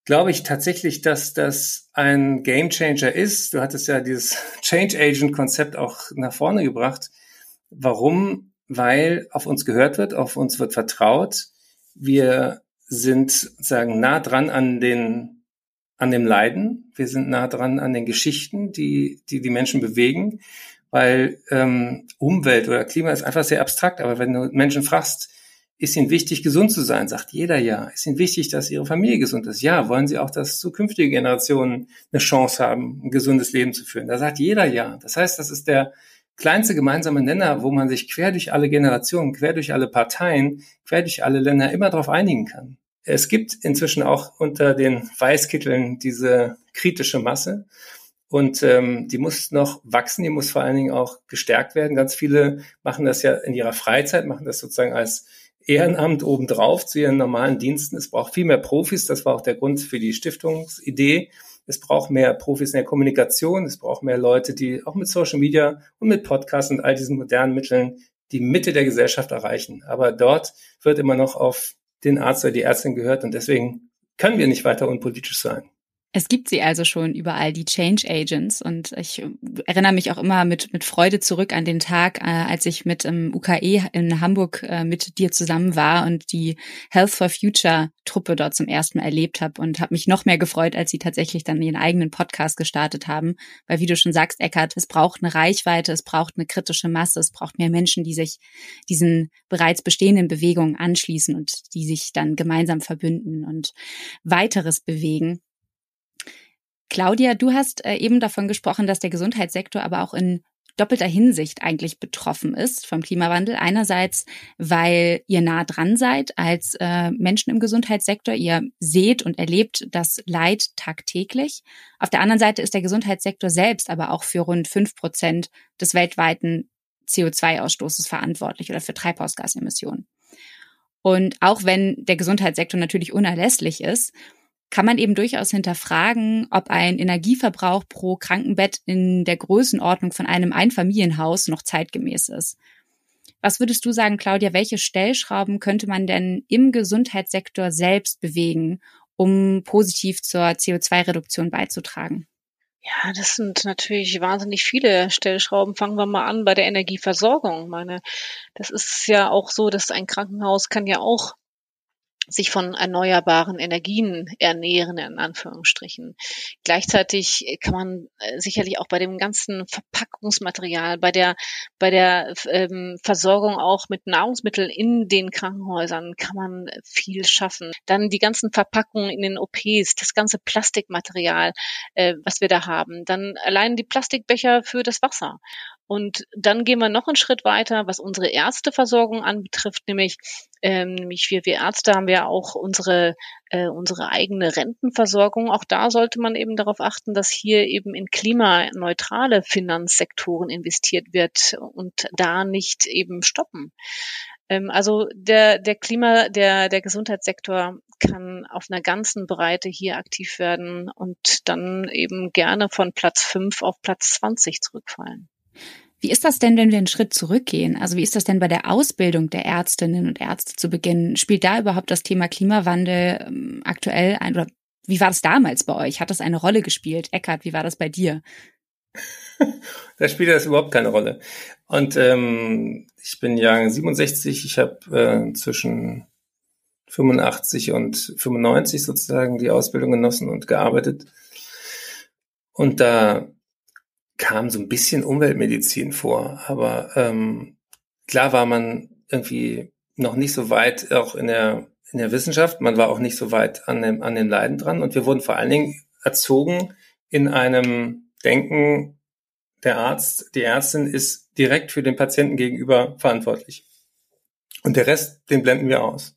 glaube ich tatsächlich, dass das ein Gamechanger ist. Du hattest ja dieses Change Agent Konzept auch nach vorne gebracht Warum? Weil auf uns gehört wird, auf uns wird vertraut. Wir sind sagen nah dran an den an dem Leiden. Wir sind nah dran an den Geschichten, die die die Menschen bewegen, weil ähm, Umwelt oder Klima ist einfach sehr abstrakt. Aber wenn du Menschen fragst, ist ihnen wichtig, gesund zu sein, sagt jeder ja. Ist ihnen wichtig, dass ihre Familie gesund ist? Ja. Wollen sie auch, dass zukünftige Generationen eine Chance haben, ein gesundes Leben zu führen? Da sagt jeder ja. Das heißt, das ist der kleinste gemeinsame Nenner, wo man sich quer durch alle Generationen, quer durch alle Parteien, quer durch alle Länder immer darauf einigen kann. Es gibt inzwischen auch unter den Weißkitteln diese kritische Masse. Und ähm, die muss noch wachsen, die muss vor allen Dingen auch gestärkt werden. Ganz viele machen das ja in ihrer Freizeit, machen das sozusagen als Ehrenamt obendrauf zu ihren normalen Diensten. Es braucht viel mehr Profis. Das war auch der Grund für die Stiftungsidee. Es braucht mehr Profis in der Kommunikation. Es braucht mehr Leute, die auch mit Social Media und mit Podcasts und all diesen modernen Mitteln die Mitte der Gesellschaft erreichen. Aber dort wird immer noch auf den Arzt oder die Ärztin gehört und deswegen können wir nicht weiter unpolitisch sein. Es gibt sie also schon überall, die Change Agents. Und ich erinnere mich auch immer mit, mit Freude zurück an den Tag, äh, als ich mit dem UKE in Hamburg äh, mit dir zusammen war und die Health for Future Truppe dort zum ersten Mal erlebt habe und habe mich noch mehr gefreut, als sie tatsächlich dann ihren eigenen Podcast gestartet haben. Weil wie du schon sagst, Eckart, es braucht eine Reichweite, es braucht eine kritische Masse, es braucht mehr Menschen, die sich diesen bereits bestehenden Bewegungen anschließen und die sich dann gemeinsam verbünden und weiteres bewegen. Claudia, du hast äh, eben davon gesprochen, dass der Gesundheitssektor aber auch in doppelter Hinsicht eigentlich betroffen ist vom Klimawandel. Einerseits, weil ihr nah dran seid als äh, Menschen im Gesundheitssektor. Ihr seht und erlebt das Leid tagtäglich. Auf der anderen Seite ist der Gesundheitssektor selbst aber auch für rund fünf Prozent des weltweiten CO2-Ausstoßes verantwortlich oder für Treibhausgasemissionen. Und auch wenn der Gesundheitssektor natürlich unerlässlich ist, kann man eben durchaus hinterfragen, ob ein Energieverbrauch pro Krankenbett in der Größenordnung von einem Einfamilienhaus noch zeitgemäß ist. Was würdest du sagen, Claudia, welche Stellschrauben könnte man denn im Gesundheitssektor selbst bewegen, um positiv zur CO2-Reduktion beizutragen? Ja, das sind natürlich wahnsinnig viele Stellschrauben. Fangen wir mal an bei der Energieversorgung. Ich meine, das ist ja auch so, dass ein Krankenhaus kann ja auch sich von erneuerbaren Energien ernähren, in Anführungsstrichen. Gleichzeitig kann man äh, sicherlich auch bei dem ganzen Verpackungsmaterial, bei der, bei der ähm, Versorgung auch mit Nahrungsmitteln in den Krankenhäusern kann man viel schaffen. Dann die ganzen Verpackungen in den OPs, das ganze Plastikmaterial, äh, was wir da haben. Dann allein die Plastikbecher für das Wasser. Und dann gehen wir noch einen Schritt weiter, was unsere Ärzteversorgung anbetrifft, nämlich, ähm, nämlich wir, wir Ärzte haben ja auch unsere, äh, unsere eigene Rentenversorgung. Auch da sollte man eben darauf achten, dass hier eben in klimaneutrale Finanzsektoren investiert wird und da nicht eben stoppen. Ähm, also der, der Klima, der, der Gesundheitssektor kann auf einer ganzen Breite hier aktiv werden und dann eben gerne von Platz fünf auf Platz 20 zurückfallen. Wie ist das denn, wenn wir einen Schritt zurückgehen? Also wie ist das denn bei der Ausbildung der Ärztinnen und Ärzte zu Beginn? Spielt da überhaupt das Thema Klimawandel ähm, aktuell ein? Oder wie war das damals bei euch? Hat das eine Rolle gespielt? Eckart, wie war das bei dir? da spielt das überhaupt keine Rolle. Und ähm, ich bin Jahrgang 67. Ich habe äh, zwischen 85 und 95 sozusagen die Ausbildung genossen und gearbeitet. Und da kam so ein bisschen Umweltmedizin vor, aber ähm, klar war man irgendwie noch nicht so weit auch in der in der Wissenschaft. Man war auch nicht so weit an dem an den Leiden dran und wir wurden vor allen Dingen erzogen in einem Denken, der Arzt, die Ärztin ist direkt für den Patienten gegenüber verantwortlich und der Rest den blenden wir aus.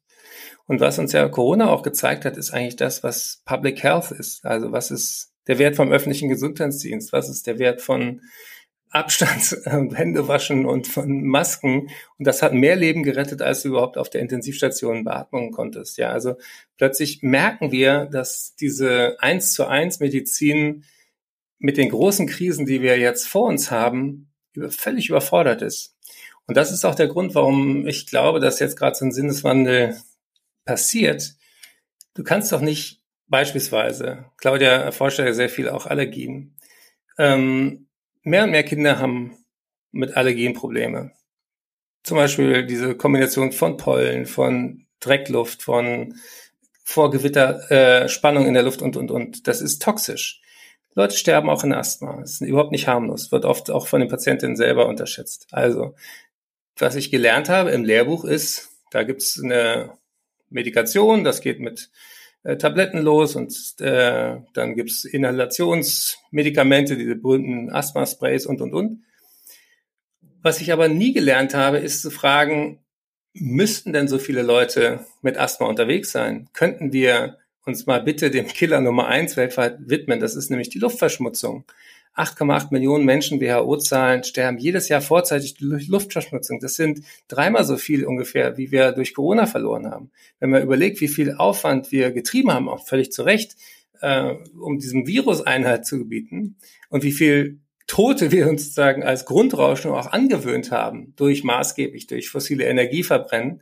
Und was uns ja Corona auch gezeigt hat, ist eigentlich das, was Public Health ist. Also was ist der Wert vom öffentlichen Gesundheitsdienst? Was ist der Wert von Abstand und Händewaschen und von Masken? Und das hat mehr Leben gerettet, als du überhaupt auf der Intensivstation beatmen konntest. Ja, also plötzlich merken wir, dass diese eins zu eins Medizin mit den großen Krisen, die wir jetzt vor uns haben, völlig überfordert ist. Und das ist auch der Grund, warum ich glaube, dass jetzt gerade so ein Sinneswandel passiert. Du kannst doch nicht Beispielsweise, Claudia erforscht ja sehr viel auch Allergien. Ähm, mehr und mehr Kinder haben mit Allergien Probleme. Zum Beispiel diese Kombination von Pollen, von Dreckluft, von Vorgewitter, äh, Spannung in der Luft und, und, und. Das ist toxisch. Leute sterben auch in Asthma. Das ist überhaupt nicht harmlos, wird oft auch von den Patientinnen selber unterschätzt. Also, was ich gelernt habe im Lehrbuch ist, da gibt es eine Medikation, das geht mit äh, Tabletten los und äh, dann gibt's Inhalationsmedikamente, diese berühmten Asthma-Sprays und, und, und. Was ich aber nie gelernt habe, ist zu fragen, müssten denn so viele Leute mit Asthma unterwegs sein? Könnten wir uns mal bitte dem Killer Nummer eins weltweit widmen? Das ist nämlich die Luftverschmutzung. 8,8 Millionen Menschen, WHO-Zahlen, sterben jedes Jahr vorzeitig durch Luftverschmutzung. Das sind dreimal so viel ungefähr, wie wir durch Corona verloren haben. Wenn man überlegt, wie viel Aufwand wir getrieben haben, auch völlig zu Recht, äh, um diesem Virus Einhalt zu gebieten und wie viel Tote wir uns sozusagen als Grundrauschen auch angewöhnt haben, durch maßgeblich, durch fossile Energie verbrennen,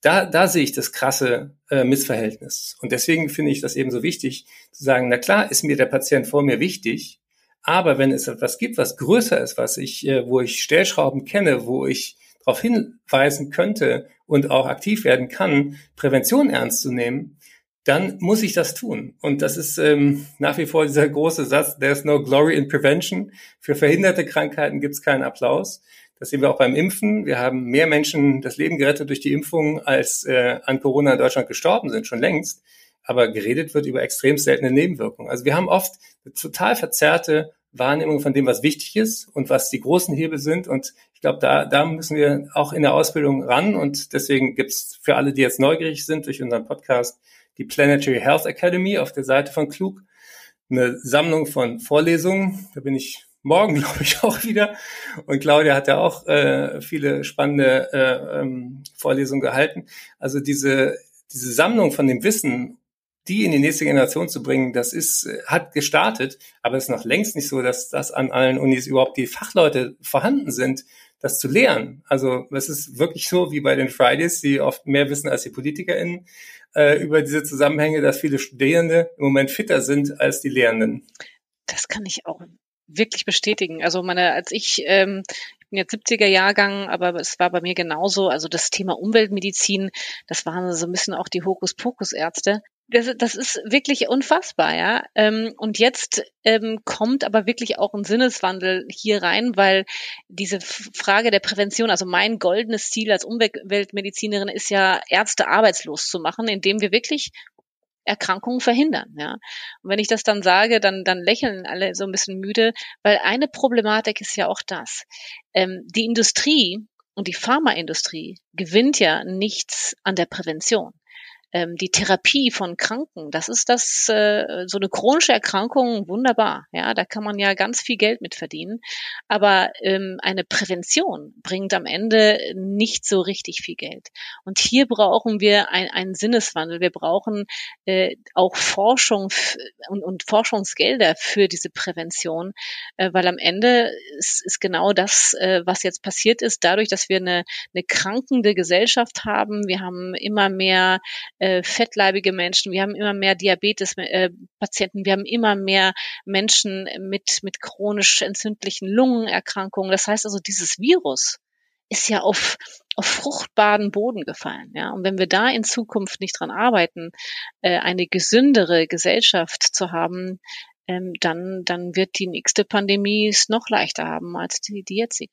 da, da sehe ich das krasse äh, Missverhältnis. Und deswegen finde ich das eben so wichtig, zu sagen, na klar ist mir der Patient vor mir wichtig, aber wenn es etwas gibt, was größer ist, was ich, äh, wo ich Stellschrauben kenne, wo ich darauf hinweisen könnte und auch aktiv werden kann, Prävention ernst zu nehmen, dann muss ich das tun. Und das ist ähm, nach wie vor dieser große Satz, there's no glory in prevention. Für verhinderte Krankheiten gibt es keinen Applaus. Das sehen wir auch beim Impfen. Wir haben mehr Menschen das Leben gerettet durch die Impfung, als äh, an Corona in Deutschland gestorben sind, schon längst. Aber geredet wird über extrem seltene Nebenwirkungen. Also wir haben oft eine total verzerrte Wahrnehmung von dem, was wichtig ist und was die großen Hebel sind. Und ich glaube, da, da müssen wir auch in der Ausbildung ran. Und deswegen gibt's für alle, die jetzt neugierig sind durch unseren Podcast, die Planetary Health Academy auf der Seite von Klug. Eine Sammlung von Vorlesungen. Da bin ich morgen, glaube ich, auch wieder. Und Claudia hat ja auch äh, viele spannende äh, ähm, Vorlesungen gehalten. Also diese, diese Sammlung von dem Wissen, die in die nächste Generation zu bringen, das ist, äh, hat gestartet, aber es ist noch längst nicht so, dass das an allen Unis überhaupt die Fachleute vorhanden sind, das zu lehren. Also es ist wirklich so wie bei den Fridays, die oft mehr wissen als die PolitikerInnen äh, über diese Zusammenhänge, dass viele Studierende im Moment fitter sind als die Lehrenden. Das kann ich auch wirklich bestätigen. Also meine, als ich, ähm, ich bin jetzt 70er Jahrgang, aber es war bei mir genauso. Also das Thema Umweltmedizin, das waren so ein bisschen auch die Hokuspokus-Ärzte das, das ist wirklich unfassbar, ja. Ähm, und jetzt ähm, kommt aber wirklich auch ein Sinneswandel hier rein, weil diese Frage der Prävention, also mein goldenes Ziel als Umweltmedizinerin ist ja, Ärzte arbeitslos zu machen, indem wir wirklich Erkrankungen verhindern. Ja. Und wenn ich das dann sage, dann, dann lächeln alle so ein bisschen müde, weil eine Problematik ist ja auch das. Ähm, die Industrie und die Pharmaindustrie gewinnt ja nichts an der Prävention ähm, die Therapie von Kranken, das ist das äh, so eine chronische Erkrankung wunderbar. Ja, da kann man ja ganz viel Geld mit verdienen. Aber ähm, eine Prävention bringt am Ende nicht so richtig viel Geld. Und hier brauchen wir ein, einen Sinneswandel. Wir brauchen äh, auch Forschung und, und Forschungsgelder für diese Prävention, äh, weil am Ende ist, ist genau das, äh, was jetzt passiert ist, dadurch, dass wir eine, eine krankende Gesellschaft haben. Wir haben immer mehr äh, fettleibige Menschen, wir haben immer mehr Diabetes-Patienten, äh, wir haben immer mehr Menschen mit, mit chronisch entzündlichen Lungenerkrankungen. Das heißt also, dieses Virus ist ja auf, auf fruchtbaren Boden gefallen. Ja? Und wenn wir da in Zukunft nicht dran arbeiten, äh, eine gesündere Gesellschaft zu haben, ähm, dann, dann wird die nächste Pandemie es noch leichter haben als die, die jetzige.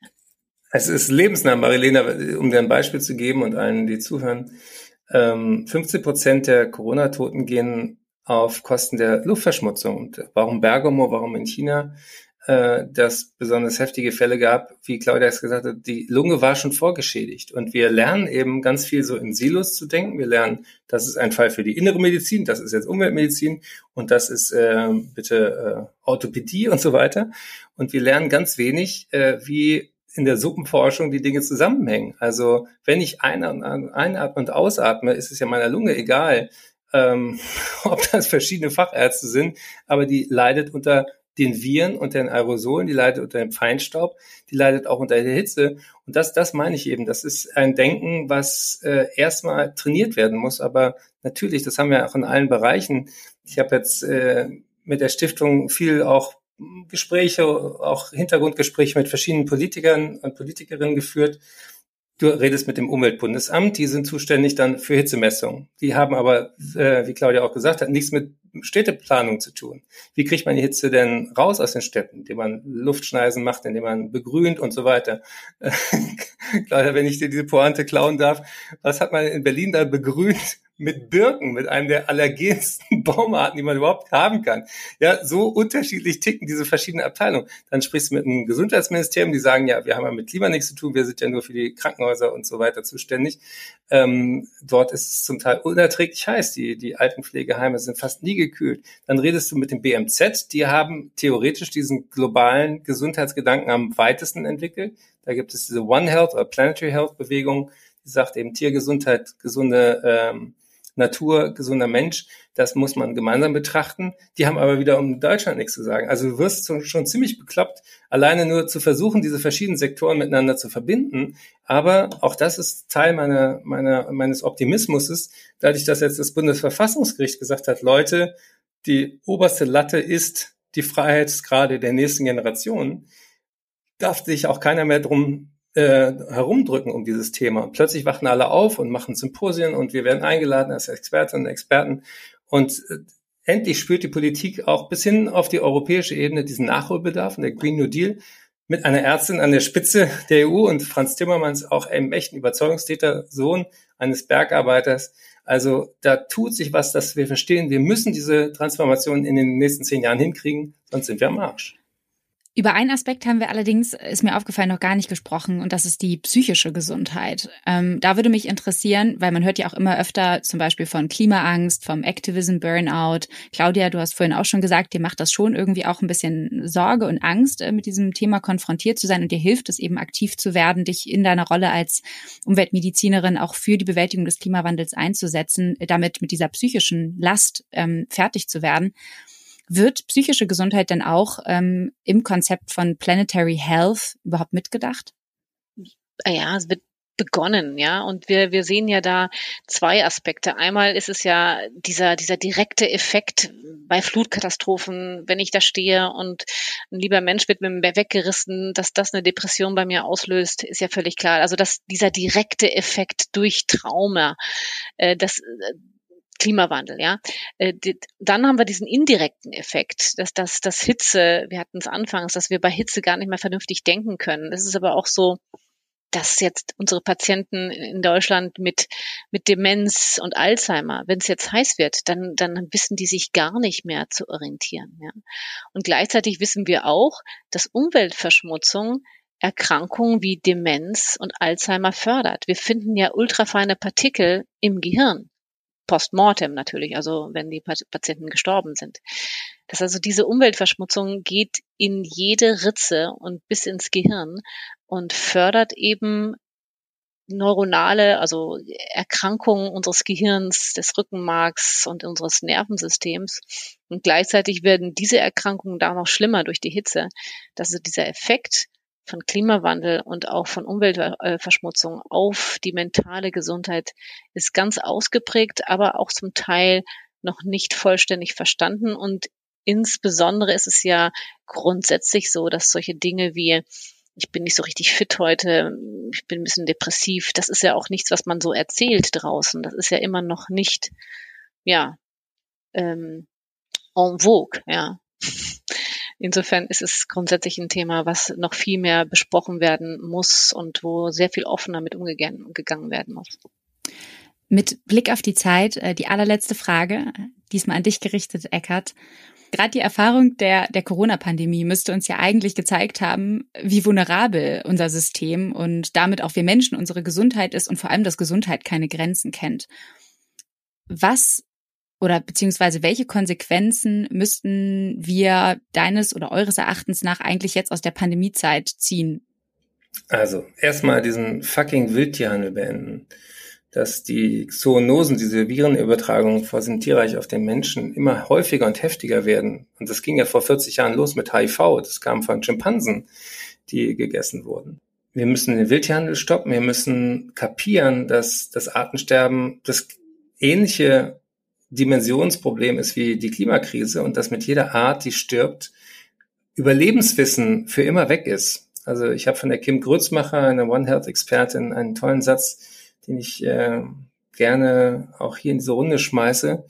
Es ist lebensnah, Marilena, um dir ein Beispiel zu geben und allen, die zuhören. Ähm, 15 Prozent der Corona-Toten gehen auf Kosten der Luftverschmutzung. Und warum Bergamo, warum in China äh, das besonders heftige Fälle gab, wie Claudia es gesagt hat, die Lunge war schon vorgeschädigt. Und wir lernen eben ganz viel so in Silos zu denken. Wir lernen, das ist ein Fall für die innere Medizin, das ist jetzt Umweltmedizin und das ist äh, bitte äh, Orthopädie und so weiter. Und wir lernen ganz wenig, äh, wie in der Suppenforschung die Dinge zusammenhängen. Also wenn ich einatme und ausatme, ist es ja meiner Lunge egal, ähm, ob das verschiedene Fachärzte sind, aber die leidet unter den Viren und den Aerosolen, die leidet unter dem Feinstaub, die leidet auch unter der Hitze. Und das, das meine ich eben. Das ist ein Denken, was äh, erstmal trainiert werden muss. Aber natürlich, das haben wir auch in allen Bereichen. Ich habe jetzt äh, mit der Stiftung viel auch Gespräche, auch Hintergrundgespräche mit verschiedenen Politikern und Politikerinnen geführt. Du redest mit dem Umweltbundesamt, die sind zuständig dann für Hitzemessungen. Die haben aber, äh, wie Claudia auch gesagt hat, nichts mit Städteplanung zu tun. Wie kriegt man die Hitze denn raus aus den Städten, indem man Luftschneisen macht, indem man begrünt und so weiter? Claudia, wenn ich dir diese Pointe klauen darf, was hat man in Berlin da begrünt? Mit Birken, mit einem der allergensten Baumarten, die man überhaupt haben kann. Ja, so unterschiedlich ticken diese verschiedenen Abteilungen. Dann sprichst du mit einem Gesundheitsministerium, die sagen, ja, wir haben ja mit Klima nichts zu tun, wir sind ja nur für die Krankenhäuser und so weiter zuständig. Ähm, dort ist es zum Teil unerträglich heiß. Die, die Altenpflegeheime sind fast nie gekühlt. Dann redest du mit dem BMZ, die haben theoretisch diesen globalen Gesundheitsgedanken am weitesten entwickelt. Da gibt es diese One Health oder Planetary Health Bewegung, die sagt eben Tiergesundheit, gesunde ähm, Natur, gesunder Mensch, das muss man gemeinsam betrachten. Die haben aber wieder um Deutschland nichts zu sagen. Also du wirst schon ziemlich bekloppt, alleine nur zu versuchen, diese verschiedenen Sektoren miteinander zu verbinden. Aber auch das ist Teil meiner, meiner, meines Optimismus, dadurch, dass jetzt das Bundesverfassungsgericht gesagt hat, Leute, die oberste Latte ist die Freiheitsgrade der nächsten Generation, darf sich auch keiner mehr drum äh, herumdrücken um dieses Thema. Plötzlich wachen alle auf und machen Symposien und wir werden eingeladen als Expertinnen und Experten. Und äh, endlich spürt die Politik auch bis hin auf die europäische Ebene diesen Nachholbedarf und der Green New Deal mit einer Ärztin an der Spitze der EU und Franz Timmermans auch einem echten Überzeugungstäter, Sohn eines Bergarbeiters. Also da tut sich was, dass wir verstehen, wir müssen diese Transformation in den nächsten zehn Jahren hinkriegen, sonst sind wir am Arsch. Über einen Aspekt haben wir allerdings, ist mir aufgefallen, noch gar nicht gesprochen und das ist die psychische Gesundheit. Ähm, da würde mich interessieren, weil man hört ja auch immer öfter zum Beispiel von Klimaangst, vom Activism Burnout. Claudia, du hast vorhin auch schon gesagt, dir macht das schon irgendwie auch ein bisschen Sorge und Angst, äh, mit diesem Thema konfrontiert zu sein und dir hilft es eben aktiv zu werden, dich in deiner Rolle als Umweltmedizinerin auch für die Bewältigung des Klimawandels einzusetzen, damit mit dieser psychischen Last ähm, fertig zu werden. Wird psychische Gesundheit denn auch ähm, im Konzept von Planetary Health überhaupt mitgedacht? Ja, es wird begonnen, ja. Und wir, wir sehen ja da zwei Aspekte. Einmal ist es ja dieser, dieser direkte Effekt bei Flutkatastrophen, wenn ich da stehe und ein lieber Mensch wird mit mir weggerissen, dass das eine Depression bei mir auslöst, ist ja völlig klar. Also dass dieser direkte Effekt durch Trauma, äh, das, Klimawandel, ja. Äh, dann haben wir diesen indirekten Effekt, dass das, das Hitze, wir hatten es anfangs, dass wir bei Hitze gar nicht mehr vernünftig denken können. Das ist aber auch so, dass jetzt unsere Patienten in Deutschland mit, mit Demenz und Alzheimer, wenn es jetzt heiß wird, dann, dann wissen die sich gar nicht mehr zu orientieren. Ja. Und gleichzeitig wissen wir auch, dass Umweltverschmutzung Erkrankungen wie Demenz und Alzheimer fördert. Wir finden ja ultrafeine Partikel im Gehirn postmortem natürlich, also wenn die Patienten gestorben sind. Das also diese Umweltverschmutzung geht in jede Ritze und bis ins Gehirn und fördert eben neuronale, also Erkrankungen unseres Gehirns, des Rückenmarks und unseres Nervensystems. Und gleichzeitig werden diese Erkrankungen da noch schlimmer durch die Hitze. Das ist dieser Effekt von Klimawandel und auch von Umweltverschmutzung auf die mentale Gesundheit ist ganz ausgeprägt, aber auch zum Teil noch nicht vollständig verstanden. Und insbesondere ist es ja grundsätzlich so, dass solche Dinge wie ich bin nicht so richtig fit heute, ich bin ein bisschen depressiv, das ist ja auch nichts, was man so erzählt draußen. Das ist ja immer noch nicht, ja, ähm, en vogue, ja. Insofern ist es grundsätzlich ein Thema, was noch viel mehr besprochen werden muss und wo sehr viel offener mit umgegangen werden muss. Mit Blick auf die Zeit, äh, die allerletzte Frage, diesmal an dich gerichtet, Eckert. Gerade die Erfahrung der, der Corona-Pandemie müsste uns ja eigentlich gezeigt haben, wie vulnerabel unser System und damit auch wir Menschen unsere Gesundheit ist und vor allem, dass Gesundheit keine Grenzen kennt. Was oder beziehungsweise welche Konsequenzen müssten wir deines oder eures Erachtens nach eigentlich jetzt aus der Pandemiezeit ziehen? Also erstmal diesen fucking Wildtierhandel beenden. Dass die Zoonosen, diese Virenübertragungen vor dem Tierreich auf den Menschen immer häufiger und heftiger werden. Und das ging ja vor 40 Jahren los mit HIV. Das kam von Schimpansen, die gegessen wurden. Wir müssen den Wildtierhandel stoppen. Wir müssen kapieren, dass das Artensterben das ähnliche Dimensionsproblem ist wie die Klimakrise und dass mit jeder Art, die stirbt, Überlebenswissen für immer weg ist. Also ich habe von der Kim Grützmacher, einer One Health Expertin, einen tollen Satz, den ich äh, gerne auch hier in diese Runde schmeiße.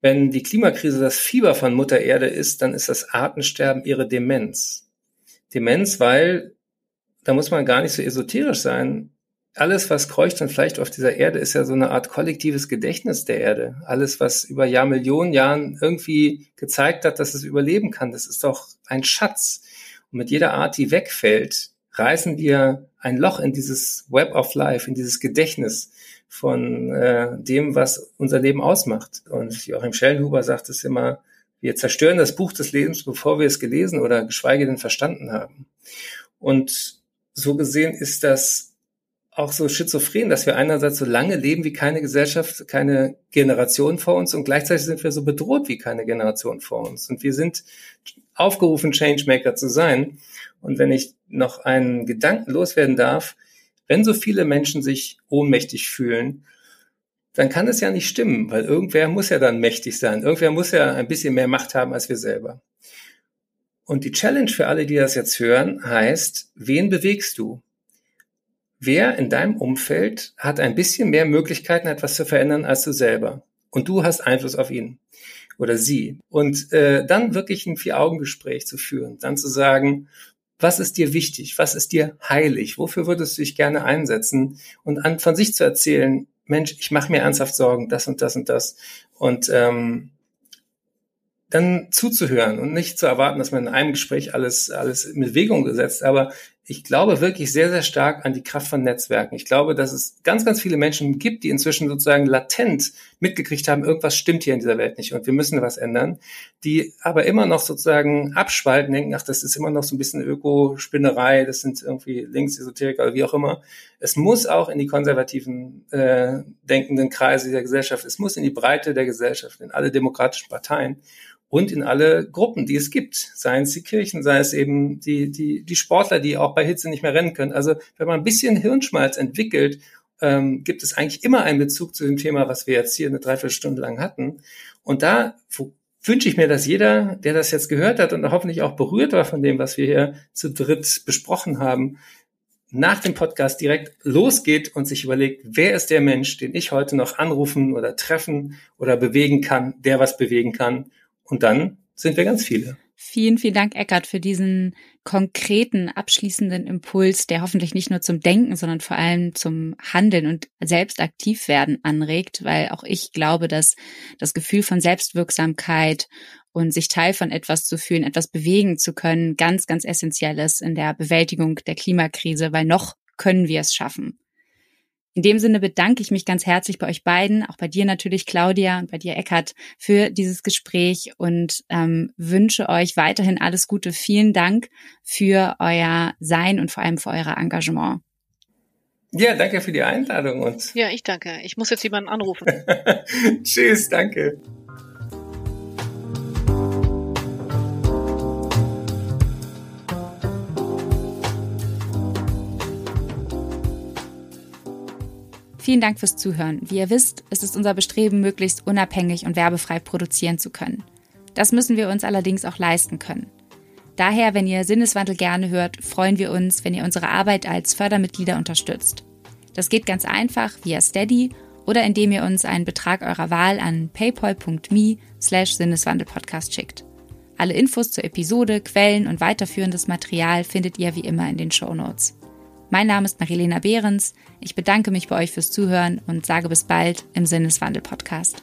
Wenn die Klimakrise das Fieber von Mutter Erde ist, dann ist das Artensterben ihre Demenz. Demenz, weil, da muss man gar nicht so esoterisch sein, alles, was kreucht und vielleicht auf dieser Erde, ist ja so eine Art kollektives Gedächtnis der Erde. Alles, was über Jahrmillionen Jahren irgendwie gezeigt hat, dass es überleben kann, das ist doch ein Schatz. Und mit jeder Art, die wegfällt, reißen wir ein Loch in dieses Web of Life, in dieses Gedächtnis von äh, dem, was unser Leben ausmacht. Und Joachim Schellenhuber sagt es immer, wir zerstören das Buch des Lebens, bevor wir es gelesen oder geschweige denn verstanden haben. Und so gesehen ist das auch so schizophren, dass wir einerseits so lange leben wie keine Gesellschaft, keine Generation vor uns und gleichzeitig sind wir so bedroht wie keine Generation vor uns. Und wir sind aufgerufen, Changemaker zu sein. Und wenn ich noch einen Gedanken loswerden darf, wenn so viele Menschen sich ohnmächtig fühlen, dann kann es ja nicht stimmen, weil irgendwer muss ja dann mächtig sein. Irgendwer muss ja ein bisschen mehr Macht haben als wir selber. Und die Challenge für alle, die das jetzt hören, heißt, wen bewegst du? Wer in deinem Umfeld hat ein bisschen mehr Möglichkeiten, etwas zu verändern als du selber? Und du hast Einfluss auf ihn oder sie. Und äh, dann wirklich ein Vier-Augen-Gespräch zu führen, dann zu sagen, was ist dir wichtig? Was ist dir heilig? Wofür würdest du dich gerne einsetzen? Und an, von sich zu erzählen, Mensch, ich mache mir ernsthaft Sorgen, das und das und das. Und ähm, dann zuzuhören und nicht zu erwarten, dass man in einem Gespräch alles, alles in Bewegung gesetzt, aber ich glaube wirklich sehr, sehr stark an die Kraft von Netzwerken. Ich glaube, dass es ganz, ganz viele Menschen gibt, die inzwischen sozusagen latent mitgekriegt haben, irgendwas stimmt hier in dieser Welt nicht und wir müssen was ändern, die aber immer noch sozusagen abspalten, denken, ach, das ist immer noch so ein bisschen Ökospinnerei, das sind irgendwie Linksesoteriker oder wie auch immer. Es muss auch in die konservativen äh, denkenden Kreise der Gesellschaft, es muss in die Breite der Gesellschaft, in alle demokratischen Parteien und in alle Gruppen, die es gibt. Seien es die Kirchen, sei es eben die, die, die Sportler, die auch bei Hitze nicht mehr rennen können. Also wenn man ein bisschen Hirnschmalz entwickelt, ähm, gibt es eigentlich immer einen Bezug zu dem Thema, was wir jetzt hier eine Dreiviertelstunde lang hatten. Und da wünsche ich mir, dass jeder, der das jetzt gehört hat und hoffentlich auch berührt war von dem, was wir hier zu dritt besprochen haben, nach dem Podcast direkt losgeht und sich überlegt, wer ist der Mensch, den ich heute noch anrufen oder treffen oder bewegen kann, der was bewegen kann und dann sind wir ganz viele. Vielen, vielen Dank, Eckart, für diesen konkreten, abschließenden Impuls, der hoffentlich nicht nur zum Denken, sondern vor allem zum Handeln und selbst aktiv werden anregt, weil auch ich glaube, dass das Gefühl von Selbstwirksamkeit und sich Teil von etwas zu fühlen, etwas bewegen zu können, ganz, ganz essentiell ist in der Bewältigung der Klimakrise, weil noch können wir es schaffen. In dem Sinne bedanke ich mich ganz herzlich bei euch beiden, auch bei dir natürlich, Claudia, und bei dir, Eckart, für dieses Gespräch und ähm, wünsche euch weiterhin alles Gute. Vielen Dank für euer Sein und vor allem für euer Engagement. Ja, danke für die Einladung und. Ja, ich danke. Ich muss jetzt jemanden anrufen. Tschüss, danke. Vielen Dank fürs Zuhören. Wie ihr wisst, ist es unser Bestreben, möglichst unabhängig und werbefrei produzieren zu können. Das müssen wir uns allerdings auch leisten können. Daher, wenn ihr Sinneswandel gerne hört, freuen wir uns, wenn ihr unsere Arbeit als Fördermitglieder unterstützt. Das geht ganz einfach via Steady oder indem ihr uns einen Betrag eurer Wahl an paypal.me slash Sinneswandelpodcast schickt. Alle Infos zur Episode, Quellen und weiterführendes Material findet ihr wie immer in den Show Notes. Mein Name ist Marilena Behrens. Ich bedanke mich bei euch fürs Zuhören und sage bis bald im Sinneswandel-Podcast.